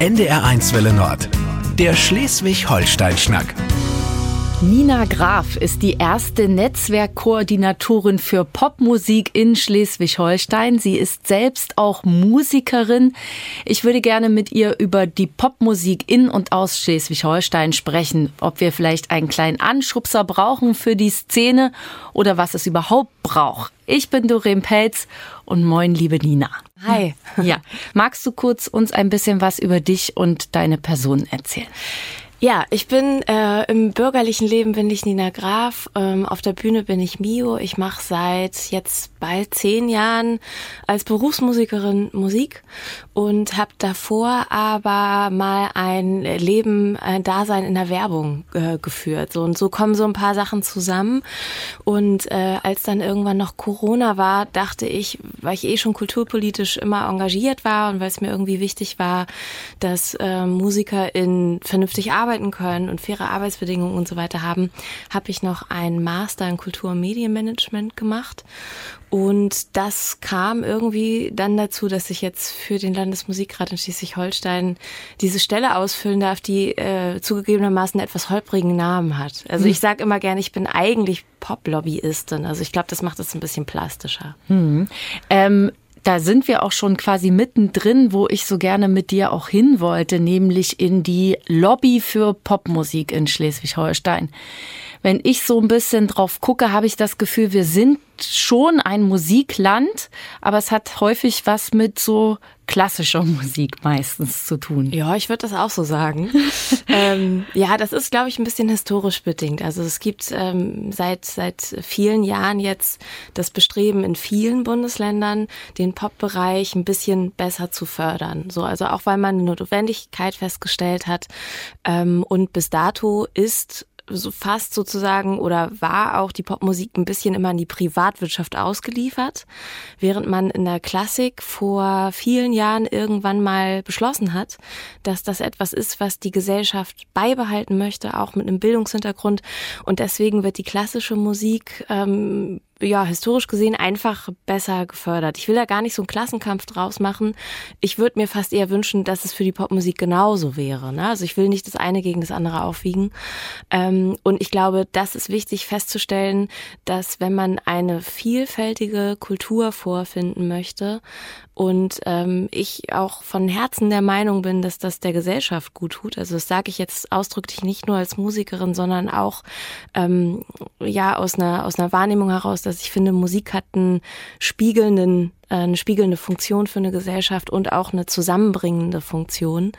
NDR1 Welle Nord. Der Schleswig-Holstein-Schnack. Nina Graf ist die erste Netzwerkkoordinatorin für Popmusik in Schleswig-Holstein. Sie ist selbst auch Musikerin. Ich würde gerne mit ihr über die Popmusik in und aus Schleswig-Holstein sprechen. Ob wir vielleicht einen kleinen Anschubser brauchen für die Szene oder was es überhaupt braucht. Ich bin Doreen Pelz und moin, liebe Nina. Hi. Ja. Magst du kurz uns ein bisschen was über dich und deine Person erzählen? Ja, ich bin äh, im bürgerlichen Leben bin ich Nina Graf. Ähm, auf der Bühne bin ich Mio. Ich mache seit jetzt bald zehn Jahren als Berufsmusikerin Musik und habe davor aber mal ein Leben, ein Dasein in der Werbung äh, geführt. So und so kommen so ein paar Sachen zusammen. Und äh, als dann irgendwann noch Corona war, dachte ich, weil ich eh schon kulturpolitisch immer engagiert war und weil es mir irgendwie wichtig war, dass äh, Musiker in vernünftig arbeiten können und faire Arbeitsbedingungen und so weiter haben, habe ich noch einen Master in Kultur- und Medienmanagement gemacht. Und das kam irgendwie dann dazu, dass ich jetzt für den Landesmusikrat in Schleswig-Holstein diese Stelle ausfüllen darf, die äh, zugegebenermaßen einen etwas holprigen Namen hat. Also ich sage immer gerne, ich bin eigentlich Pop-Lobbyistin. Also ich glaube, das macht es ein bisschen plastischer. Hm. Ähm da sind wir auch schon quasi mittendrin, wo ich so gerne mit dir auch hin wollte, nämlich in die Lobby für Popmusik in Schleswig-Holstein. Wenn ich so ein bisschen drauf gucke, habe ich das Gefühl, wir sind schon ein Musikland, aber es hat häufig was mit so klassischer Musik meistens zu tun. Ja, ich würde das auch so sagen. ähm, ja, das ist, glaube ich, ein bisschen historisch bedingt. Also es gibt ähm, seit seit vielen Jahren jetzt das Bestreben in vielen Bundesländern, den Pop-Bereich ein bisschen besser zu fördern. So, also auch weil man eine Notwendigkeit festgestellt hat. Ähm, und bis dato ist so fast sozusagen oder war auch die Popmusik ein bisschen immer in die Privatwirtschaft ausgeliefert, während man in der Klassik vor vielen Jahren irgendwann mal beschlossen hat, dass das etwas ist, was die Gesellschaft beibehalten möchte, auch mit einem Bildungshintergrund. Und deswegen wird die klassische Musik ähm, ja, historisch gesehen einfach besser gefördert. Ich will da gar nicht so einen Klassenkampf draus machen. Ich würde mir fast eher wünschen, dass es für die Popmusik genauso wäre. Ne? Also ich will nicht das eine gegen das andere aufwiegen. Ähm, und ich glaube, das ist wichtig festzustellen, dass wenn man eine vielfältige Kultur vorfinden möchte und ähm, ich auch von Herzen der Meinung bin, dass das der Gesellschaft gut tut. Also das sage ich jetzt ausdrücklich nicht nur als Musikerin, sondern auch ähm, ja aus einer aus einer Wahrnehmung heraus, dass ich finde, Musik hat einen spiegelnden äh, eine spiegelnde Funktion für eine Gesellschaft und auch eine zusammenbringende Funktion,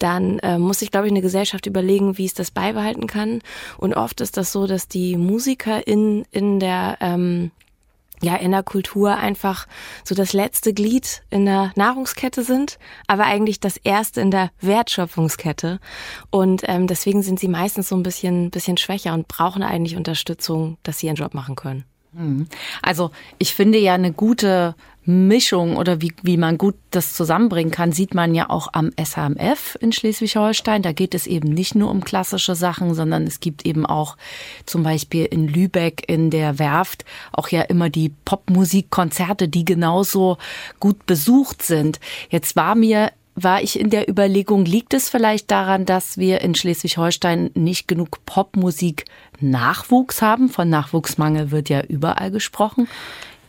dann äh, muss ich, glaube ich, eine Gesellschaft überlegen, wie es das beibehalten kann. Und oft ist das so, dass die Musiker in, in der ähm, ja in der Kultur einfach so das letzte Glied in der Nahrungskette sind, aber eigentlich das erste in der Wertschöpfungskette. Und ähm, deswegen sind sie meistens so ein bisschen, bisschen schwächer und brauchen eigentlich Unterstützung, dass sie ihren Job machen können. Mhm. Also ich finde ja eine gute Mischung oder wie, wie man gut das zusammenbringen kann, sieht man ja auch am SHMF in Schleswig-Holstein. Da geht es eben nicht nur um klassische Sachen, sondern es gibt eben auch zum Beispiel in Lübeck in der Werft auch ja immer die Popmusikkonzerte, die genauso gut besucht sind. Jetzt war mir war ich in der Überlegung, liegt es vielleicht daran, dass wir in Schleswig-Holstein nicht genug Popmusik Nachwuchs haben? Von Nachwuchsmangel wird ja überall gesprochen.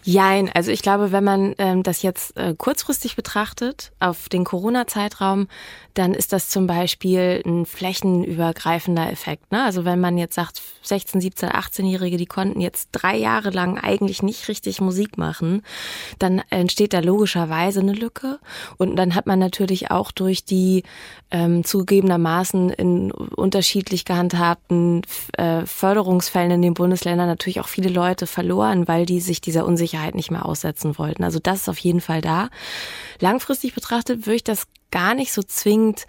Jein, also ich glaube, wenn man ähm, das jetzt äh, kurzfristig betrachtet auf den Corona-Zeitraum, dann ist das zum Beispiel ein flächenübergreifender Effekt. Ne? Also wenn man jetzt sagt, 16, 17, 18-Jährige, die konnten jetzt drei Jahre lang eigentlich nicht richtig Musik machen, dann entsteht da logischerweise eine Lücke. Und dann hat man natürlich auch durch die ähm, zugegebenermaßen in unterschiedlich gehandhabten äh, Förderungsfällen in den Bundesländern natürlich auch viele Leute verloren, weil die sich dieser Unsicherheit nicht mehr aussetzen wollten. Also das ist auf jeden Fall da. Langfristig betrachtet würde ich das gar nicht so zwingend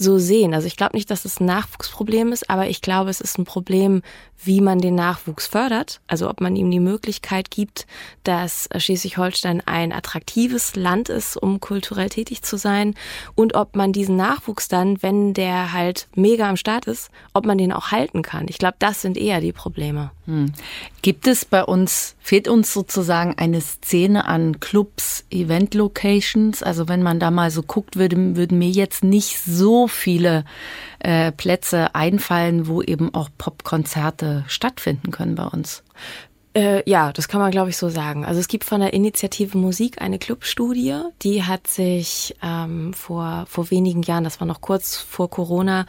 so sehen. Also ich glaube nicht, dass es ein Nachwuchsproblem ist, aber ich glaube, es ist ein Problem, wie man den Nachwuchs fördert. Also ob man ihm die Möglichkeit gibt, dass Schleswig-Holstein ein attraktives Land ist, um kulturell tätig zu sein und ob man diesen Nachwuchs dann, wenn der halt mega am Start ist, ob man den auch halten kann. Ich glaube, das sind eher die Probleme. Hm. Gibt es bei uns, fehlt uns sozusagen eine Szene an Clubs, Event-Locations? Also wenn man da mal so guckt, würde, würden mir jetzt nicht so viele äh, Plätze einfallen, wo eben auch Popkonzerte stattfinden können bei uns. Äh, ja, das kann man, glaube ich, so sagen. Also es gibt von der Initiative Musik eine Clubstudie, die hat sich ähm, vor, vor wenigen Jahren, das war noch kurz vor Corona,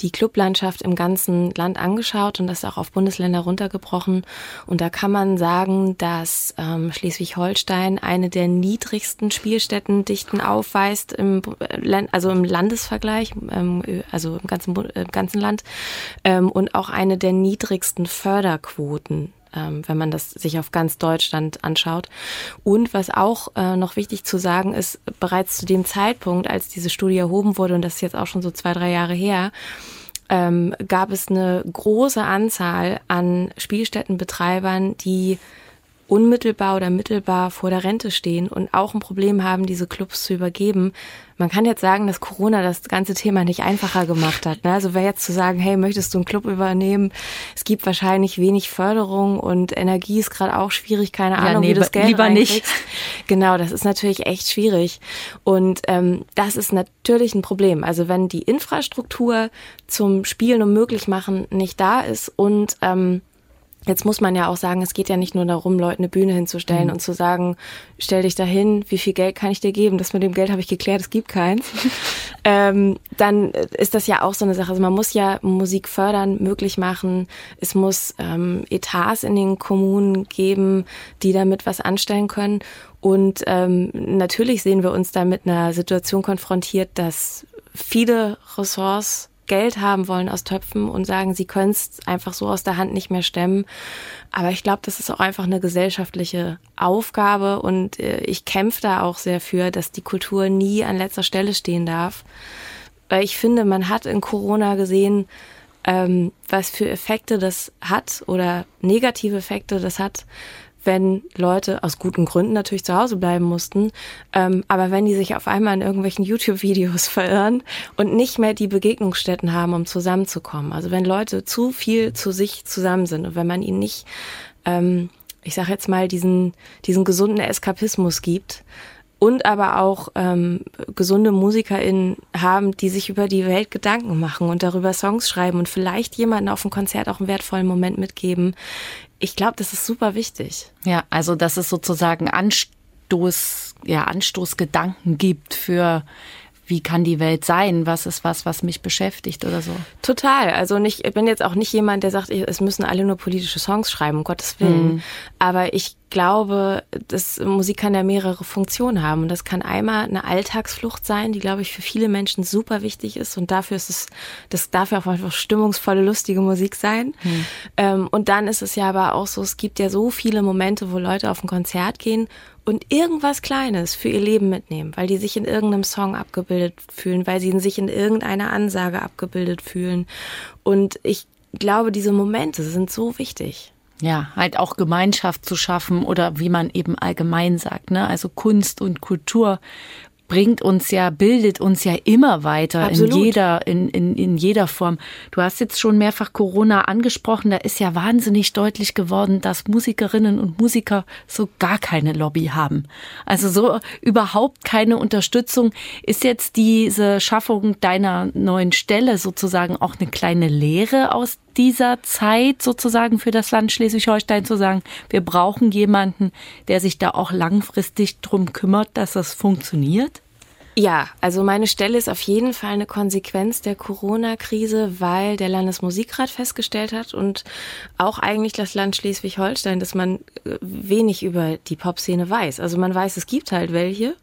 die Clublandschaft im ganzen Land angeschaut und das auch auf Bundesländer runtergebrochen. Und da kann man sagen, dass ähm, Schleswig-Holstein eine der niedrigsten Spielstättendichten aufweist, im, also im Landesvergleich, ähm, also im ganzen, im ganzen Land, ähm, und auch eine der niedrigsten Förderquoten ähm, wenn man das sich auf ganz Deutschland anschaut. Und was auch äh, noch wichtig zu sagen ist, bereits zu dem Zeitpunkt, als diese Studie erhoben wurde, und das ist jetzt auch schon so zwei, drei Jahre her, ähm, gab es eine große Anzahl an Spielstättenbetreibern, die unmittelbar oder mittelbar vor der Rente stehen und auch ein Problem haben, diese Clubs zu übergeben. Man kann jetzt sagen, dass Corona das ganze Thema nicht einfacher gemacht hat. Ne? Also wäre jetzt zu sagen, hey, möchtest du einen Club übernehmen? Es gibt wahrscheinlich wenig Förderung und Energie ist gerade auch schwierig, keine ja, Ahnung, nee, wie das Geld lieber nicht. Genau, das ist natürlich echt schwierig. Und ähm, das ist natürlich ein Problem. Also wenn die Infrastruktur zum Spielen und möglich machen nicht da ist und ähm, Jetzt muss man ja auch sagen, es geht ja nicht nur darum, Leuten eine Bühne hinzustellen mhm. und zu sagen, stell dich dahin, wie viel Geld kann ich dir geben? Das mit dem Geld habe ich geklärt, es gibt keins. ähm, dann ist das ja auch so eine Sache. Also man muss ja Musik fördern, möglich machen. Es muss ähm, Etats in den Kommunen geben, die damit was anstellen können. Und ähm, natürlich sehen wir uns da mit einer Situation konfrontiert, dass viele Ressorts Geld haben wollen aus Töpfen und sagen, sie können es einfach so aus der Hand nicht mehr stemmen. Aber ich glaube, das ist auch einfach eine gesellschaftliche Aufgabe und äh, ich kämpfe da auch sehr für, dass die Kultur nie an letzter Stelle stehen darf. Weil ich finde, man hat in Corona gesehen, ähm, was für Effekte das hat oder negative Effekte das hat, wenn Leute aus guten Gründen natürlich zu Hause bleiben mussten, ähm, aber wenn die sich auf einmal in irgendwelchen YouTube-Videos verirren und nicht mehr die Begegnungsstätten haben, um zusammenzukommen. Also wenn Leute zu viel zu sich zusammen sind und wenn man ihnen nicht, ähm, ich sage jetzt mal, diesen, diesen gesunden Eskapismus gibt, und aber auch ähm, gesunde MusikerInnen haben, die sich über die Welt Gedanken machen und darüber Songs schreiben und vielleicht jemanden auf dem Konzert auch einen wertvollen Moment mitgeben, ich glaube, das ist super wichtig. Ja, also dass es sozusagen Anstoß, ja, Anstoßgedanken gibt für wie kann die Welt sein? Was ist was, was mich beschäftigt oder so? Total. Also nicht, ich bin jetzt auch nicht jemand, der sagt, es müssen alle nur politische Songs schreiben, um Gottes Willen. Mhm. Aber ich glaube, dass Musik kann ja mehrere Funktionen haben. Und das kann einmal eine Alltagsflucht sein, die, glaube ich, für viele Menschen super wichtig ist. Und dafür ist es, das darf ja auch einfach stimmungsvolle, lustige Musik sein. Hm. Ähm, und dann ist es ja aber auch so, es gibt ja so viele Momente, wo Leute auf ein Konzert gehen und irgendwas Kleines für ihr Leben mitnehmen, weil die sich in irgendeinem Song abgebildet fühlen, weil sie sich in irgendeiner Ansage abgebildet fühlen. Und ich glaube, diese Momente sind so wichtig. Ja, halt auch Gemeinschaft zu schaffen oder wie man eben allgemein sagt, ne? Also Kunst und Kultur bringt uns ja, bildet uns ja immer weiter Absolut. in jeder, in, in, in jeder Form. Du hast jetzt schon mehrfach Corona angesprochen. Da ist ja wahnsinnig deutlich geworden, dass Musikerinnen und Musiker so gar keine Lobby haben. Also so überhaupt keine Unterstützung. Ist jetzt diese Schaffung deiner neuen Stelle sozusagen auch eine kleine Lehre aus dieser Zeit sozusagen für das Land Schleswig-Holstein zu sagen, wir brauchen jemanden, der sich da auch langfristig drum kümmert, dass das funktioniert? Ja, also meine Stelle ist auf jeden Fall eine Konsequenz der Corona-Krise, weil der Landesmusikrat festgestellt hat und auch eigentlich das Land Schleswig-Holstein, dass man äh, wenig über die Popszene weiß. Also man weiß, es gibt halt welche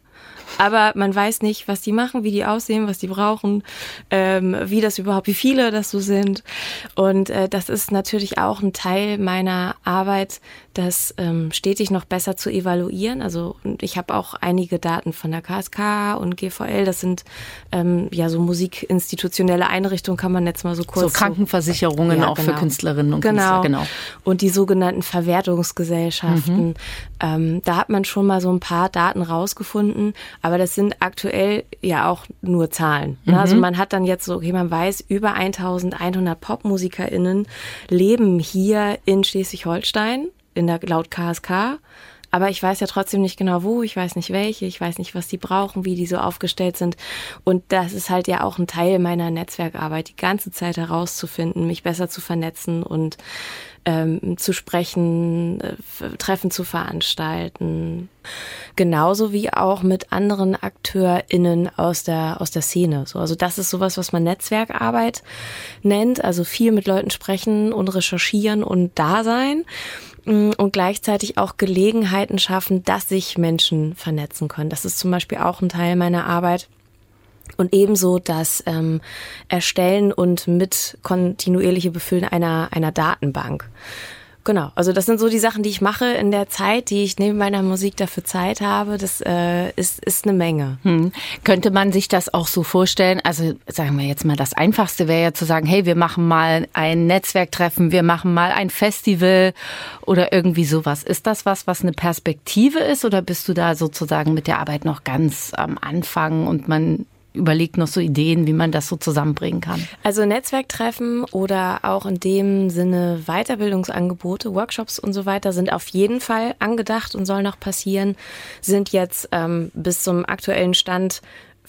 aber man weiß nicht, was die machen, wie die aussehen, was die brauchen, ähm, wie das überhaupt, wie viele das so sind. Und äh, das ist natürlich auch ein Teil meiner Arbeit, das ähm, stetig noch besser zu evaluieren. Also ich habe auch einige Daten von der KSK und GVL. Das sind ähm, ja so musikinstitutionelle Einrichtungen, kann man jetzt mal so kurz. So Krankenversicherungen so, ja, auch genau. für Künstlerinnen und genau. Künstler, genau. Und die sogenannten Verwertungsgesellschaften. Mhm. Ähm, da hat man schon mal so ein paar Daten rausgefunden. Aber das sind aktuell ja auch nur Zahlen. Ne? Also mhm. Also man hat dann jetzt so, okay, man weiß, über 1100 PopmusikerInnen leben hier in Schleswig-Holstein, in der, laut KSK. Aber ich weiß ja trotzdem nicht genau wo, ich weiß nicht welche, ich weiß nicht, was die brauchen, wie die so aufgestellt sind. Und das ist halt ja auch ein Teil meiner Netzwerkarbeit, die ganze Zeit herauszufinden, mich besser zu vernetzen und ähm, zu sprechen, äh, Treffen zu veranstalten. Genauso wie auch mit anderen AkteurInnen aus der, aus der Szene. So, also das ist sowas, was man Netzwerkarbeit nennt. Also viel mit Leuten sprechen und recherchieren und da sein. Und gleichzeitig auch Gelegenheiten schaffen, dass sich Menschen vernetzen können. Das ist zum Beispiel auch ein Teil meiner Arbeit. Und ebenso das ähm, Erstellen und mit kontinuierliche Befüllen einer, einer Datenbank. Genau, also das sind so die Sachen, die ich mache in der Zeit, die ich neben meiner Musik dafür Zeit habe. Das äh, ist, ist eine Menge. Hm. Könnte man sich das auch so vorstellen? Also sagen wir jetzt mal, das Einfachste wäre ja zu sagen, hey, wir machen mal ein Netzwerktreffen, wir machen mal ein Festival oder irgendwie sowas. Ist das was, was eine Perspektive ist oder bist du da sozusagen mit der Arbeit noch ganz am Anfang und man überlegt noch so Ideen, wie man das so zusammenbringen kann? Also Netzwerktreffen oder auch in dem Sinne Weiterbildungsangebote, Workshops und so weiter sind auf jeden Fall angedacht und sollen noch passieren, sind jetzt ähm, bis zum aktuellen Stand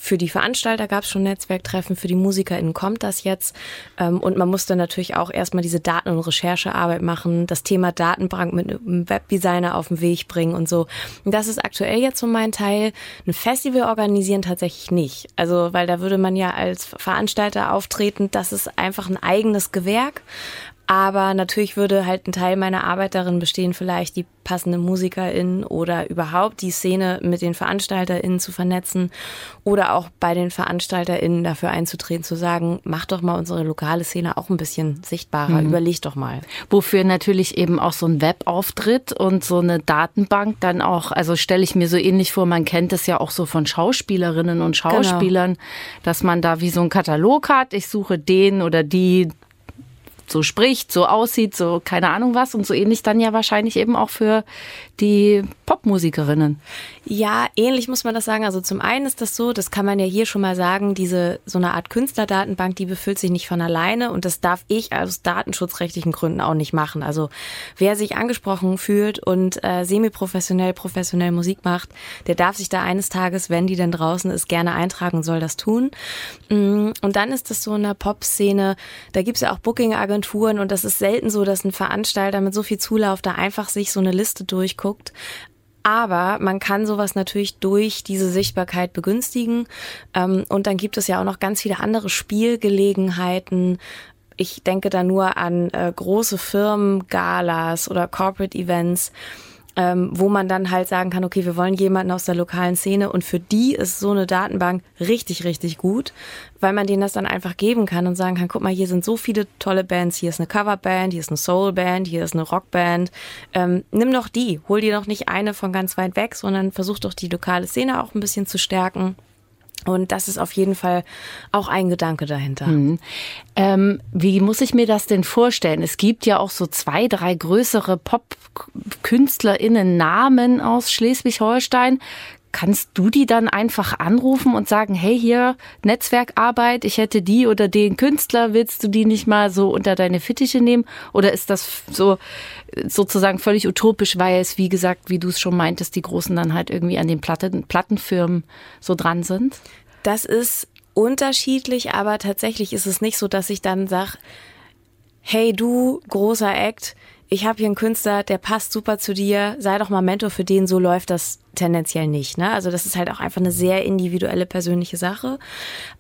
für die Veranstalter gab es schon Netzwerktreffen, für die MusikerInnen kommt das jetzt. Ähm, und man musste natürlich auch erstmal diese Daten- und Recherchearbeit machen, das Thema Datenbank mit einem Webdesigner auf den Weg bringen und so. Und das ist aktuell jetzt so mein Teil. Ein Festival organisieren tatsächlich nicht. Also, weil da würde man ja als Veranstalter auftreten, das ist einfach ein eigenes Gewerk. Aber natürlich würde halt ein Teil meiner Arbeit darin bestehen, vielleicht die passende MusikerInnen oder überhaupt die Szene mit den VeranstalterInnen zu vernetzen oder auch bei den VeranstalterInnen dafür einzutreten, zu sagen, mach doch mal unsere lokale Szene auch ein bisschen sichtbarer, mhm. überleg doch mal. Wofür natürlich eben auch so ein Webauftritt und so eine Datenbank dann auch, also stelle ich mir so ähnlich vor, man kennt es ja auch so von Schauspielerinnen und genau. Schauspielern, genau. dass man da wie so einen Katalog hat, ich suche den oder die so spricht, so aussieht, so keine Ahnung was und so ähnlich dann ja wahrscheinlich eben auch für die Popmusikerinnen. Ja, ähnlich muss man das sagen. Also zum einen ist das so, das kann man ja hier schon mal sagen, diese so eine Art Künstlerdatenbank, die befüllt sich nicht von alleine und das darf ich aus datenschutzrechtlichen Gründen auch nicht machen. Also wer sich angesprochen fühlt und äh, semi-professionell, professionell Musik macht, der darf sich da eines Tages, wenn die denn draußen ist, gerne eintragen soll das tun. Mm, und dann ist das so in der Pop-Szene, da gibt's ja auch Booking-Agenturen und das ist selten so, dass ein Veranstalter mit so viel Zulauf da einfach sich so eine Liste durchguckt. Aber man kann sowas natürlich durch diese Sichtbarkeit begünstigen. Ähm, und dann gibt es ja auch noch ganz viele andere Spielgelegenheiten. Ich denke da nur an äh, große Firmen, Galas oder Corporate Events ähm, wo man dann halt sagen kann, okay, wir wollen jemanden aus der lokalen Szene und für die ist so eine Datenbank richtig, richtig gut, weil man denen das dann einfach geben kann und sagen kann, guck mal, hier sind so viele tolle Bands, hier ist eine Coverband, hier ist eine Soulband, hier ist eine Rockband, ähm, nimm doch die, hol dir doch nicht eine von ganz weit weg, sondern versuch doch die lokale Szene auch ein bisschen zu stärken. Und das ist auf jeden Fall auch ein Gedanke dahinter. Mhm. Ähm, wie muss ich mir das denn vorstellen? Es gibt ja auch so zwei, drei größere Pop-KünstlerInnen Namen aus Schleswig-Holstein. Kannst du die dann einfach anrufen und sagen, hey, hier Netzwerkarbeit, ich hätte die oder den Künstler, willst du die nicht mal so unter deine Fittiche nehmen? Oder ist das so sozusagen völlig utopisch, weil es, wie gesagt, wie du es schon meintest, die Großen dann halt irgendwie an den Platten, Plattenfirmen so dran sind? Das ist unterschiedlich, aber tatsächlich ist es nicht so, dass ich dann sage, hey du, großer Act, ich habe hier einen Künstler, der passt super zu dir, sei doch mal Mentor für den, so läuft das tendenziell nicht. Ne? Also das ist halt auch einfach eine sehr individuelle persönliche Sache.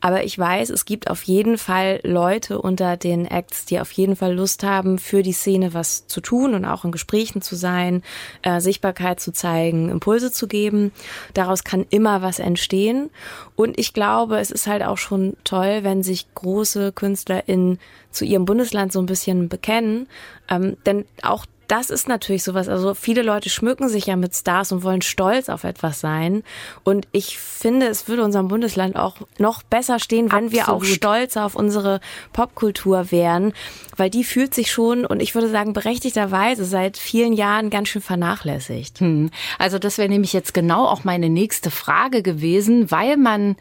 Aber ich weiß, es gibt auf jeden Fall Leute unter den Acts, die auf jeden Fall Lust haben, für die Szene was zu tun und auch in Gesprächen zu sein, äh, Sichtbarkeit zu zeigen, Impulse zu geben. Daraus kann immer was entstehen. Und ich glaube, es ist halt auch schon toll, wenn sich große KünstlerInnen zu ihrem Bundesland so ein bisschen bekennen. Ähm, denn auch das ist natürlich sowas. Also viele Leute schmücken sich ja mit Stars und wollen stolz auf etwas sein. Und ich finde, es würde unserem Bundesland auch noch besser stehen, wenn Absolut. wir auch stolz auf unsere Popkultur wären, weil die fühlt sich schon und ich würde sagen berechtigterweise seit vielen Jahren ganz schön vernachlässigt. Hm. Also das wäre nämlich jetzt genau auch meine nächste Frage gewesen, weil man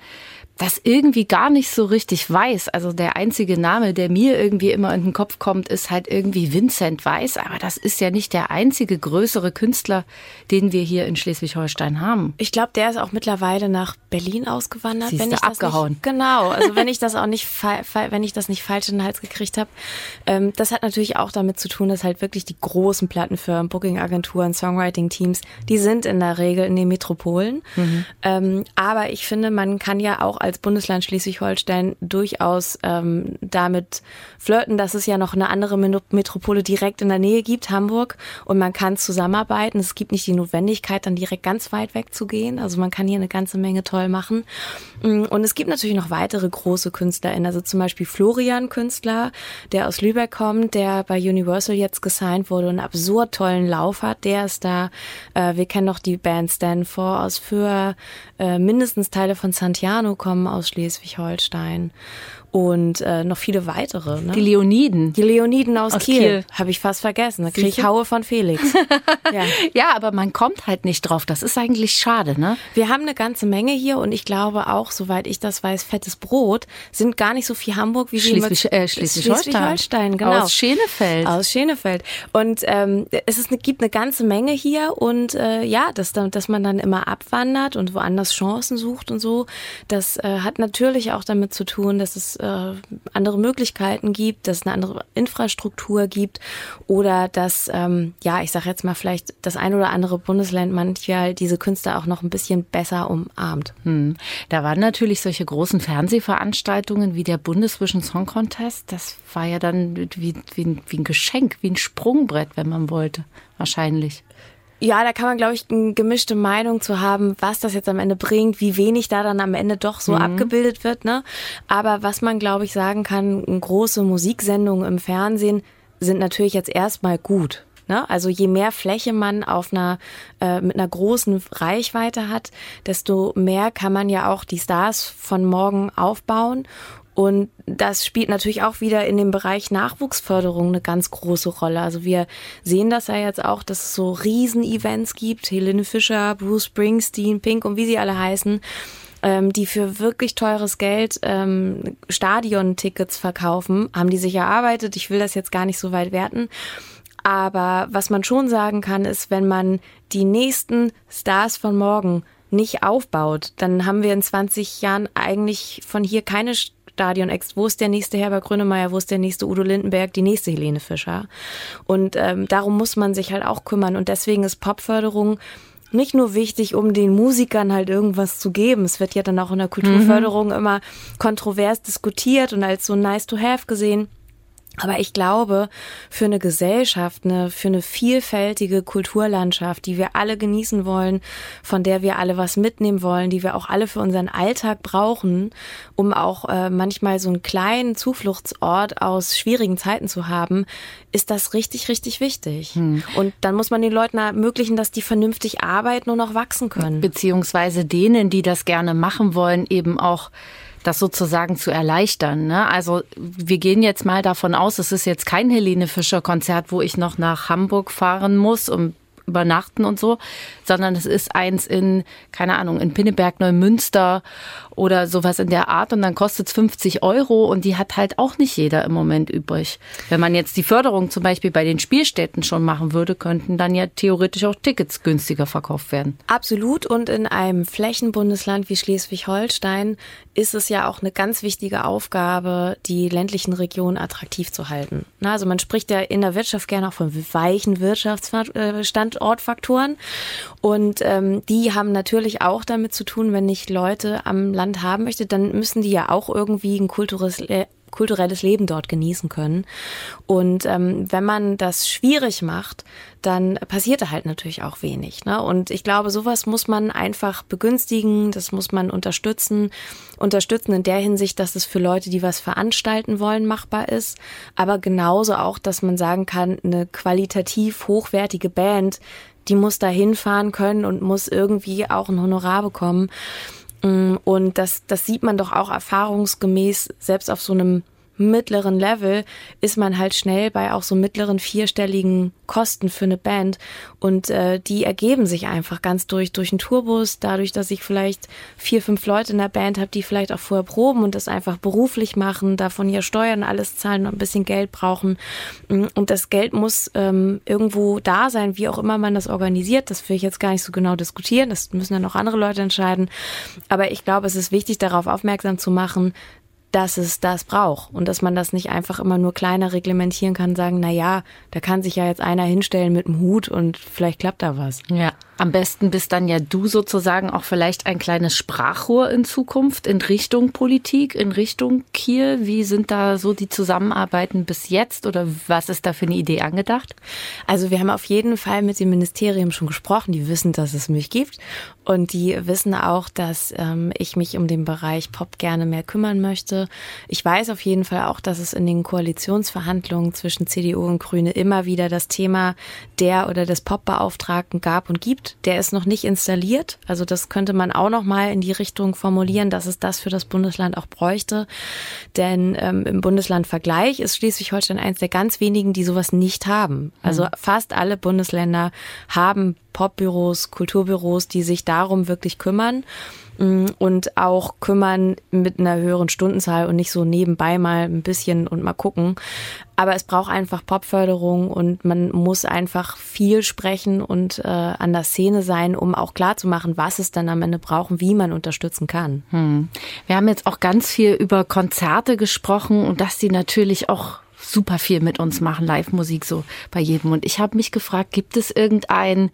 das irgendwie gar nicht so richtig weiß. Also der einzige Name, der mir irgendwie immer in den Kopf kommt, ist halt irgendwie Vincent Weiss. Aber das ist ja nicht der einzige größere Künstler, den wir hier in Schleswig-Holstein haben. Ich glaube, der ist auch mittlerweile nach Berlin ausgewandert. Siehst wenn ich abgehauen. Nicht, genau. Also wenn ich das auch nicht, wenn ich das nicht falsch in den Hals gekriegt habe. Ähm, das hat natürlich auch damit zu tun, dass halt wirklich die großen Plattenfirmen, Booking-Agenturen, Songwriting-Teams, die sind in der Regel in den Metropolen. Mhm. Ähm, aber ich finde, man kann ja auch als Bundesland Schleswig-Holstein durchaus ähm, damit flirten, dass es ja noch eine andere Metropole direkt in der Nähe gibt, Hamburg, und man kann zusammenarbeiten. Es gibt nicht die Notwendigkeit, dann direkt ganz weit weg zu gehen. Also man kann hier eine ganze Menge toll machen. Mm, und es gibt natürlich noch weitere große KünstlerInnen, also zum Beispiel Florian Künstler, der aus Lübeck kommt, der bei Universal jetzt gesigned wurde und einen absurd tollen Lauf hat. Der ist da. Äh, wir kennen noch die Band Stanford aus für äh, mindestens Teile von Santiano kommen aus Schleswig-Holstein und äh, noch viele weitere. Ne? Die Leoniden. Die Leoniden aus, aus Kiel. Kiel. Habe ich fast vergessen. Da kriege ich Haue von Felix. ja. ja, aber man kommt halt nicht drauf. Das ist eigentlich schade, ne? Wir haben eine ganze Menge hier und ich glaube auch, soweit ich das weiß, fettes Brot sind gar nicht so viel Hamburg wie Schleswig, äh, Schleswig-Holstein. Schleswig genau. Aus Schenefeld. Aus Schenefeld. Und ähm, es ist gibt eine ganze Menge hier und äh, ja, dass, dass man dann immer abwandert und woanders Chancen sucht und so, das äh, hat natürlich auch damit zu tun, dass es äh, andere Möglichkeiten gibt, dass es eine andere Infrastruktur gibt oder dass, ähm, ja, ich sage jetzt mal vielleicht das ein oder andere Bundesland manchmal diese Künstler auch noch ein bisschen besser umarmt. Hm. Da waren natürlich solche großen Fernsehveranstaltungen wie der Bundesvision Song Contest. Das war ja dann wie, wie, wie ein Geschenk, wie ein Sprungbrett, wenn man wollte, wahrscheinlich. Ja, da kann man, glaube ich, eine gemischte Meinung zu haben, was das jetzt am Ende bringt, wie wenig da dann am Ende doch so mhm. abgebildet wird. Ne? Aber was man, glaube ich, sagen kann, große Musiksendungen im Fernsehen sind natürlich jetzt erstmal gut. Ne? Also je mehr Fläche man auf einer äh, mit einer großen Reichweite hat, desto mehr kann man ja auch die Stars von morgen aufbauen und das spielt natürlich auch wieder in dem Bereich Nachwuchsförderung eine ganz große Rolle. Also wir sehen das ja jetzt auch, dass es so Riesen-Events gibt. Helene Fischer, Bruce Springsteen, Pink und wie sie alle heißen ähm, die für wirklich teures Geld ähm, Stadion-Tickets verkaufen, haben die sich erarbeitet. Ich will das jetzt gar nicht so weit werten. Aber was man schon sagen kann, ist, wenn man die nächsten Stars von morgen nicht aufbaut, dann haben wir in 20 Jahren eigentlich von hier keine Stadion X, wo ist der nächste Herbert Grönemeyer, wo ist der nächste Udo Lindenberg, die nächste Helene Fischer. Und ähm, darum muss man sich halt auch kümmern. Und deswegen ist Popförderung nicht nur wichtig, um den Musikern halt irgendwas zu geben. Es wird ja dann auch in der Kulturförderung mhm. immer kontrovers diskutiert und als so nice to have gesehen. Aber ich glaube, für eine Gesellschaft, eine, für eine vielfältige Kulturlandschaft, die wir alle genießen wollen, von der wir alle was mitnehmen wollen, die wir auch alle für unseren Alltag brauchen, um auch äh, manchmal so einen kleinen Zufluchtsort aus schwierigen Zeiten zu haben, ist das richtig, richtig wichtig. Hm. Und dann muss man den Leuten ermöglichen, dass die vernünftig arbeiten und auch wachsen können. Beziehungsweise denen, die das gerne machen wollen, eben auch das sozusagen zu erleichtern. Ne? Also wir gehen jetzt mal davon aus, es ist jetzt kein Helene Fischer Konzert, wo ich noch nach Hamburg fahren muss, um übernachten und so, sondern es ist eins in, keine Ahnung, in Pinneberg, Neumünster oder sowas in der Art und dann kostet es 50 Euro und die hat halt auch nicht jeder im Moment übrig. Wenn man jetzt die Förderung zum Beispiel bei den Spielstätten schon machen würde, könnten dann ja theoretisch auch Tickets günstiger verkauft werden. Absolut und in einem Flächenbundesland wie Schleswig-Holstein ist es ja auch eine ganz wichtige Aufgabe, die ländlichen Regionen attraktiv zu halten. also man spricht ja in der Wirtschaft gerne auch von weichen Wirtschaftsstandortfaktoren und ähm, die haben natürlich auch damit zu tun, wenn nicht Leute am Land haben möchte, dann müssen die ja auch irgendwie ein kulturelles kulturelles Leben dort genießen können. Und ähm, wenn man das schwierig macht, dann passiert da halt natürlich auch wenig. Ne? Und ich glaube, sowas muss man einfach begünstigen, das muss man unterstützen. Unterstützen in der Hinsicht, dass es für Leute, die was veranstalten wollen, machbar ist. Aber genauso auch, dass man sagen kann, eine qualitativ hochwertige Band, die muss da hinfahren können und muss irgendwie auch ein Honorar bekommen. Mm, und das, das sieht man doch auch erfahrungsgemäß, selbst auf so einem mittleren Level ist man halt schnell bei auch so mittleren vierstelligen Kosten für eine Band. Und äh, die ergeben sich einfach ganz durch durch einen Tourbus, dadurch, dass ich vielleicht vier, fünf Leute in der Band habe, die vielleicht auch vorher proben und das einfach beruflich machen, davon ihr Steuern alles zahlen und ein bisschen Geld brauchen. Mm, und das Geld muss ähm, irgendwo da sein, wie auch immer man das organisiert, das will ich jetzt gar nicht so genau diskutieren, das müssen dann auch andere Leute entscheiden, aber ich glaube, es ist wichtig, darauf aufmerksam zu machen, dass es das braucht und dass man das nicht einfach immer nur kleiner reglementieren kann, sagen, na ja, da kann sich ja jetzt einer hinstellen mit dem Hut und vielleicht klappt da was. Ja. Am besten bist dann ja du sozusagen auch vielleicht ein kleines Sprachrohr in Zukunft in Richtung Politik, in Richtung Kiel. Wie sind da so die Zusammenarbeiten bis jetzt oder was ist da für eine Idee angedacht? Also wir haben auf jeden Fall mit dem Ministerium schon gesprochen. Die wissen, dass es mich gibt und die wissen auch, dass ähm, ich mich um den Bereich Pop gerne mehr kümmern möchte. Ich weiß auf jeden Fall auch, dass es in den Koalitionsverhandlungen zwischen CDU und Grüne immer wieder das Thema der oder des Popbeauftragten gab und gibt. Der ist noch nicht installiert. Also das könnte man auch noch mal in die Richtung formulieren, dass es das für das Bundesland auch bräuchte. Denn ähm, im Bundesland Vergleich ist Schleswig-Holstein eins der ganz wenigen, die sowas nicht haben. Also mhm. fast alle Bundesländer haben Popbüros, Kulturbüros, die sich darum wirklich kümmern. Mm, und auch kümmern mit einer höheren Stundenzahl und nicht so nebenbei mal ein bisschen und mal gucken. Aber es braucht einfach Popförderung und man muss einfach viel sprechen und äh, an der Szene sein, um auch klarzumachen, was es dann am Ende braucht und wie man unterstützen kann. Hm. Wir haben jetzt auch ganz viel über Konzerte gesprochen und dass die natürlich auch super viel mit uns machen, Live-Musik so bei jedem. Und ich habe mich gefragt, gibt es irgendein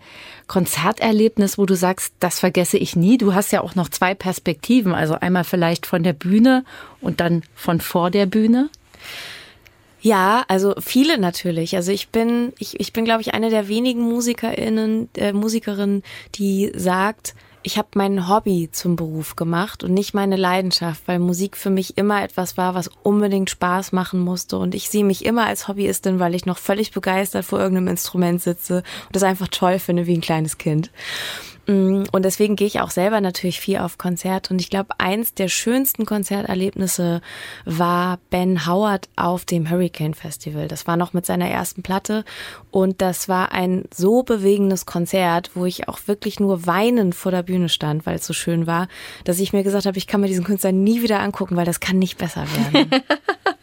Konzerterlebnis, wo du sagst, das vergesse ich nie? Du hast ja auch noch zwei Perspektiven, also einmal vielleicht von der Bühne und dann von vor der Bühne. Ja, also viele natürlich. Also ich bin, ich, ich bin, glaube ich, eine der wenigen MusikerInnen, äh, Musikerinnen, die sagt, ich habe mein Hobby zum Beruf gemacht und nicht meine Leidenschaft, weil Musik für mich immer etwas war, was unbedingt Spaß machen musste. Und ich sehe mich immer als Hobbyistin, weil ich noch völlig begeistert vor irgendeinem Instrument sitze und das einfach toll finde wie ein kleines Kind. Mm, und deswegen gehe ich auch selber natürlich viel auf Konzerte. Und ich glaube, eins der schönsten Konzerterlebnisse war Ben Howard auf dem Hurricane Festival. Das war noch mit seiner ersten Platte. Und das war ein so bewegendes Konzert, wo ich auch wirklich nur weinend vor der Bühne stand, weil es so schön war, dass ich mir gesagt habe, ich kann mir diesen Künstler nie wieder angucken, weil das kann nicht besser werden.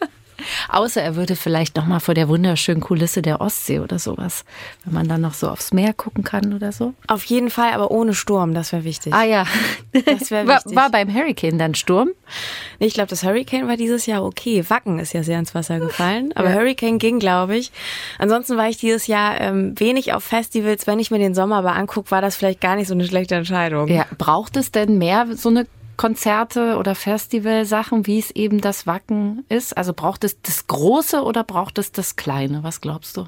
Außer er würde vielleicht noch mal vor der wunderschönen Kulisse der Ostsee oder sowas, wenn man dann noch so aufs Meer gucken kann oder so. Auf jeden Fall, aber ohne Sturm, das wäre wichtig. Ah ja, das wäre wichtig. War, war, beim Hurricane dann Sturm? Ich glaube, das Hurricane war dieses Jahr okay. Wacken ist ja sehr ins Wasser gefallen, aber ja. Hurricane ging, glaube ich. Ansonsten war ich dieses Jahr ähm, wenig auf Festivals. Wenn ich mir den Sommer aber angucke, war das vielleicht gar nicht so eine schlechte Entscheidung. Ja, braucht es denn mehr so eine Konzerte oder Festivalsachen, wie es eben das Wacken ist? Also braucht es das Große oder braucht es das Kleine? Was glaubst du?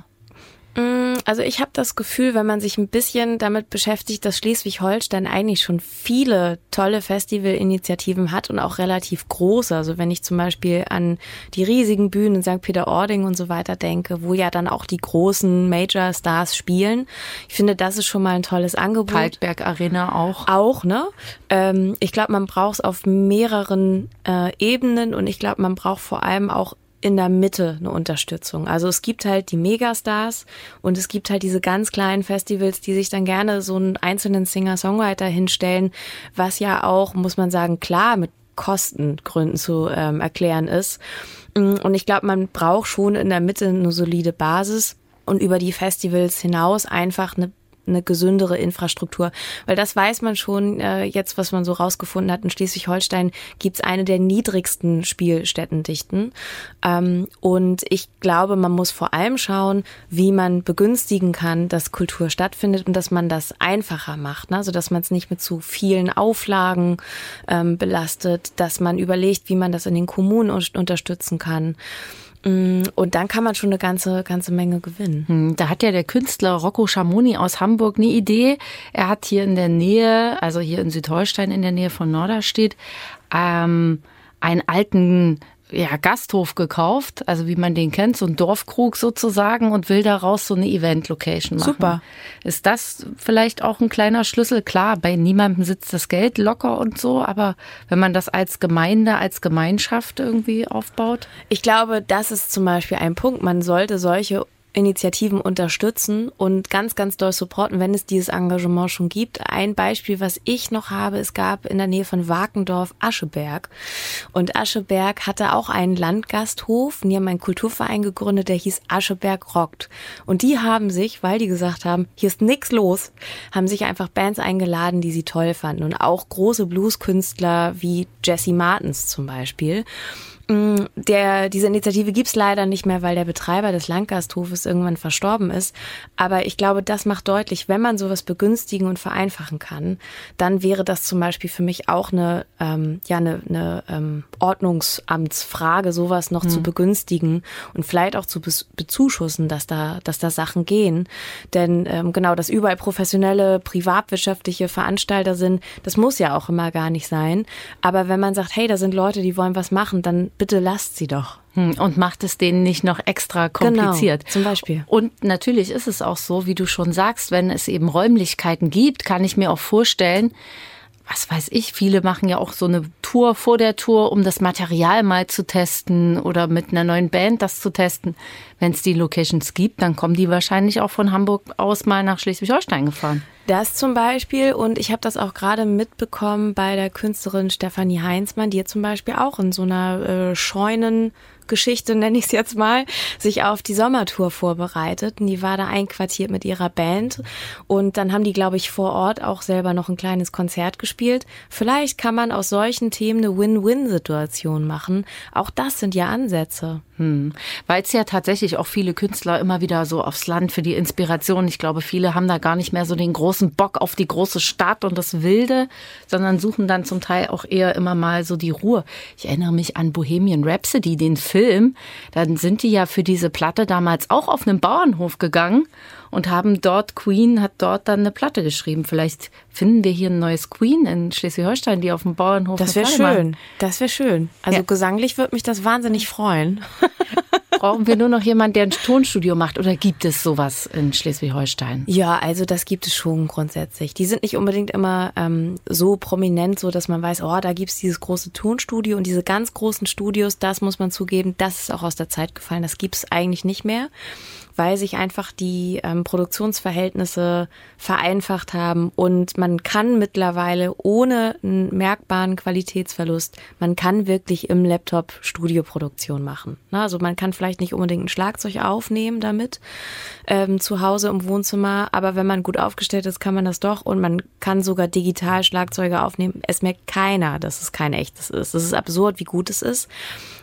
Mm, also ich habe das Gefühl, wenn man sich ein bisschen damit beschäftigt, dass Schleswig-Holstein eigentlich schon viele tolle Festivalinitiativen hat und auch relativ große. Also wenn ich zum Beispiel an die riesigen Bühnen in St. Peter-Ording und so weiter denke, wo ja dann auch die großen Major-Stars spielen. Ich finde, das ist schon mal ein tolles Angebot. Kaltberg Arena auch. Auch, ne? Ähm, ich glaube, man braucht es auf mehreren äh, Ebenen und ich glaube, man braucht vor allem auch in der Mitte eine Unterstützung. Also es gibt halt die Megastars und es gibt halt diese ganz kleinen Festivals, die sich dann gerne so einen einzelnen Singer-Songwriter hinstellen, was ja auch, muss man sagen, klar mit Kostengründen zu ähm, erklären ist. Mm, und ich glaube, man braucht schon in der Mitte eine solide Basis und über die Festivals hinaus einfach eine eine gesündere Infrastruktur. Weil das weiß man schon äh, jetzt, was man so rausgefunden hat. In Schleswig-Holstein gibt's eine der niedrigsten Spielstättendichten. Ähm, und ich glaube, man muss vor allem schauen, wie man begünstigen kann, dass Kultur stattfindet und dass man das einfacher macht. Ne? Also dass man es nicht mit zu vielen Auflagen ähm, belastet, dass man überlegt, wie man das in den Kommunen unterstützen kann. Mm, und dann kann man schon eine ganze, ganze Menge gewinnen. Hm, da hat ja der Künstler Rocco Schamoni aus Hamburg eine Idee. Er hat hier in der Nähe, also hier in Südholstein in der Nähe von Norderstedt, ähm, einen alten ja, Gasthof gekauft, also wie man den kennt, so ein Dorfkrug sozusagen und will daraus so eine Event-Location machen. Super. Ist das vielleicht auch ein kleiner Schlüssel? Klar, bei niemandem sitzt das Geld locker und so, aber wenn man das als Gemeinde, als Gemeinschaft irgendwie aufbaut? Ich glaube, das ist zum Beispiel ein Punkt. Man sollte solche Initiativen unterstützen und ganz, ganz doll supporten, wenn es dieses Engagement schon gibt. Ein Beispiel, was ich noch habe, es gab in der Nähe von Wakendorf Ascheberg. Und Ascheberg hatte auch einen Landgasthof. Und die haben einen Kulturverein gegründet, der hieß Ascheberg Rockt. Und die haben sich, weil die gesagt haben, hier ist nix los, haben sich einfach Bands eingeladen, die sie toll fanden. Und auch große Blueskünstler wie Jesse Martens zum Beispiel. Mm, der, diese Initiative gibt's leider nicht mehr, weil der Betreiber des Landgasthofes irgendwann verstorben ist. Aber ich glaube, das macht deutlich, wenn man sowas begünstigen und vereinfachen kann, dann wäre das zum Beispiel für mich auch eine, ähm, ja, eine, eine ähm, Ordnungsamtsfrage, sowas noch mhm. zu begünstigen und vielleicht auch zu bezuschussen, dass da, dass da Sachen gehen. Denn ähm, genau, dass überall professionelle, privatwirtschaftliche Veranstalter sind, das muss ja auch immer gar nicht sein. Aber wenn man sagt, hey, da sind Leute, die wollen was machen, dann bitte lasst sie doch. Hm, und macht es denen nicht noch extra kompliziert. Genau, zum Beispiel. Und natürlich ist es auch so, wie du schon sagst, wenn es eben Räumlichkeiten gibt, kann ich mir auch vorstellen, was weiß ich, viele machen ja auch so eine Tour vor der Tour, um das Material mal zu testen oder mit einer neuen Band das zu testen. Wenn es die Locations gibt, dann kommen die wahrscheinlich auch von Hamburg aus mal nach Schleswig-Holstein gefahren. Das zum Beispiel und ich habe das auch gerade mitbekommen bei der Künstlerin Stefanie Heinzmann, die zum Beispiel auch in so einer äh, Scheunen Geschichte, nenne ich es jetzt mal, sich auf die Sommertour vorbereitet. Und die war da einquartiert mit ihrer Band. Und dann haben die, glaube ich, vor Ort auch selber noch ein kleines Konzert gespielt. Vielleicht kann man aus solchen Themen eine Win-Win-Situation machen. Auch das sind ja Ansätze. Hm. Weil es ja tatsächlich auch viele Künstler immer wieder so aufs Land für die Inspiration. Ich glaube, viele haben da gar nicht mehr so den großen Bock auf die große Stadt und das Wilde, sondern suchen dann zum Teil auch eher immer mal so die Ruhe. Ich erinnere mich an Bohemian Rhapsody, den. Dann sind die ja für diese Platte damals auch auf einen Bauernhof gegangen und haben dort, Queen hat dort dann eine Platte geschrieben. Vielleicht finden wir hier ein neues Queen in Schleswig-Holstein, die auf dem Bauernhof Das wäre schön. Das wäre schön. Also ja. gesanglich würde mich das wahnsinnig freuen. Brauchen wir nur noch jemanden, der ein Tonstudio macht oder gibt es sowas in Schleswig-Holstein? Ja, also das gibt es schon grundsätzlich. Die sind nicht unbedingt immer ähm, so prominent, so dass man weiß, oh, da gibt's dieses große Tonstudio und diese ganz großen Studios, das muss man zugeben, das ist auch aus der Zeit gefallen. Das gibt's eigentlich nicht mehr weil sich einfach die ähm, Produktionsverhältnisse vereinfacht haben und man kann mittlerweile ohne einen merkbaren Qualitätsverlust, man kann wirklich im Laptop Studioproduktion machen. Also man kann vielleicht nicht unbedingt ein Schlagzeug aufnehmen damit ähm, zu Hause im Wohnzimmer, aber wenn man gut aufgestellt ist, kann man das doch und man kann sogar digital Schlagzeuge aufnehmen. Es merkt keiner, dass es kein echtes ist. Es ist absurd, wie gut es ist.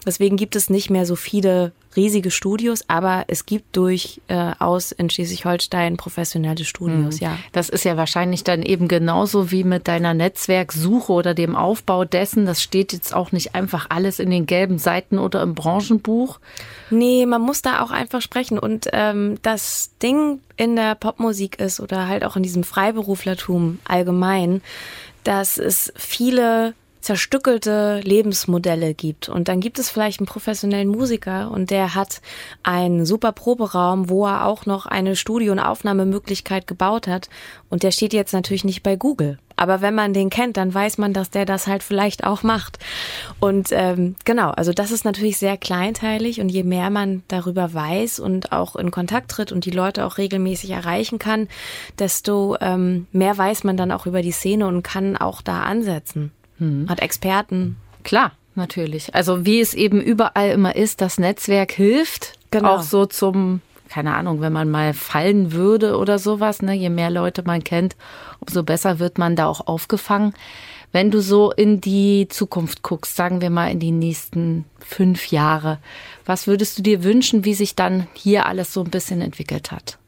Deswegen gibt es nicht mehr so viele riesige Studios, aber es gibt durchaus äh, in Schleswig-Holstein professionelle Studios, mhm. ja. Das ist ja wahrscheinlich dann eben genauso wie mit deiner Netzwerksuche oder dem Aufbau dessen. Das steht jetzt auch nicht einfach alles in den gelben Seiten oder im Branchenbuch. Nee, man muss da auch einfach sprechen. Und ähm, das Ding in der Popmusik ist oder halt auch in diesem Freiberuflertum allgemein, dass es viele zerstückelte Lebensmodelle gibt. Und dann gibt es vielleicht einen professionellen Musiker und der hat einen super Proberaum, wo er auch noch eine Studio- und Aufnahmemöglichkeit gebaut hat. Und der steht jetzt natürlich nicht bei Google. Aber wenn man den kennt, dann weiß man, dass der das halt vielleicht auch macht. Und ähm, genau, also das ist natürlich sehr kleinteilig und je mehr man darüber weiß und auch in Kontakt tritt und die Leute auch regelmäßig erreichen kann, desto ähm, mehr weiß man dann auch über die Szene und kann auch da ansetzen. Hm. Hat Experten. Klar, natürlich. Also wie es eben überall immer ist, das Netzwerk hilft. Genau. Auch so zum keine Ahnung, wenn man mal fallen würde oder sowas, ne, je mehr Leute man kennt, umso besser wird man da auch aufgefangen. Wenn du so in die Zukunft guckst, sagen wir mal in die nächsten fünf Jahre, was würdest du dir wünschen, wie sich dann hier alles so ein bisschen entwickelt hat?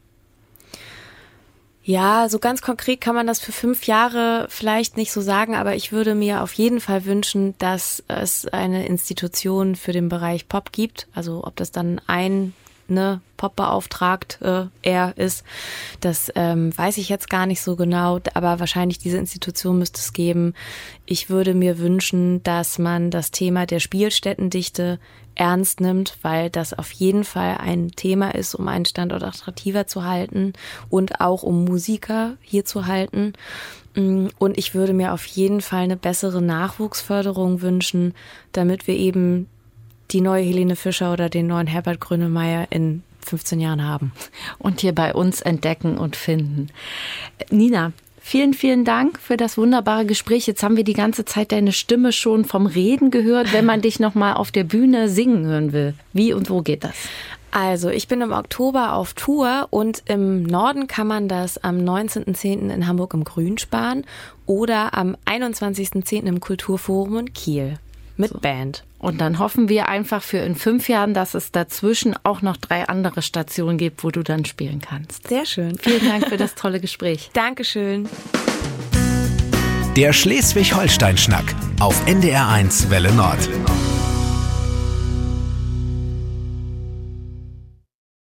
Ja, so ganz konkret kann man das für fünf Jahre vielleicht nicht so sagen, aber ich würde mir auf jeden Fall wünschen, dass es eine Institution für den Bereich Pop gibt. Also ob das dann ein ne, Pop-beauftragt äh, er ist. Das ähm, weiß ich jetzt gar nicht so genau, aber wahrscheinlich diese Institution müsste es geben. Ich würde mir wünschen, dass man das Thema der Spielstättendichte ernst nimmt, weil das auf jeden Fall ein Thema ist, um einen Standort attraktiver zu halten und auch um Musiker hier zu halten. Mm, und ich würde mir auf jeden Fall eine bessere Nachwuchsförderung wünschen, damit wir eben die neue Helene Fischer oder den neuen Herbert Grönemeyer in 15 Jahren haben. Und hier bei uns entdecken und finden. Nina, Vielen, vielen Dank für das wunderbare Gespräch. Jetzt haben wir die ganze Zeit deine Stimme schon vom Reden gehört, wenn man dich noch mal auf der Bühne singen hören will. Wie und wo geht das? Also, ich bin im Oktober auf Tour und im Norden kann man das am 19.10. in Hamburg im Grünspan oder am 21.10. im Kulturforum in Kiel mit so. Band. Und dann hoffen wir einfach für in fünf Jahren, dass es dazwischen auch noch drei andere Stationen gibt, wo du dann spielen kannst. Sehr schön. Vielen Dank für das tolle Gespräch. Dankeschön. Der Schleswig-Holstein-Schnack auf NDR1 Welle Nord.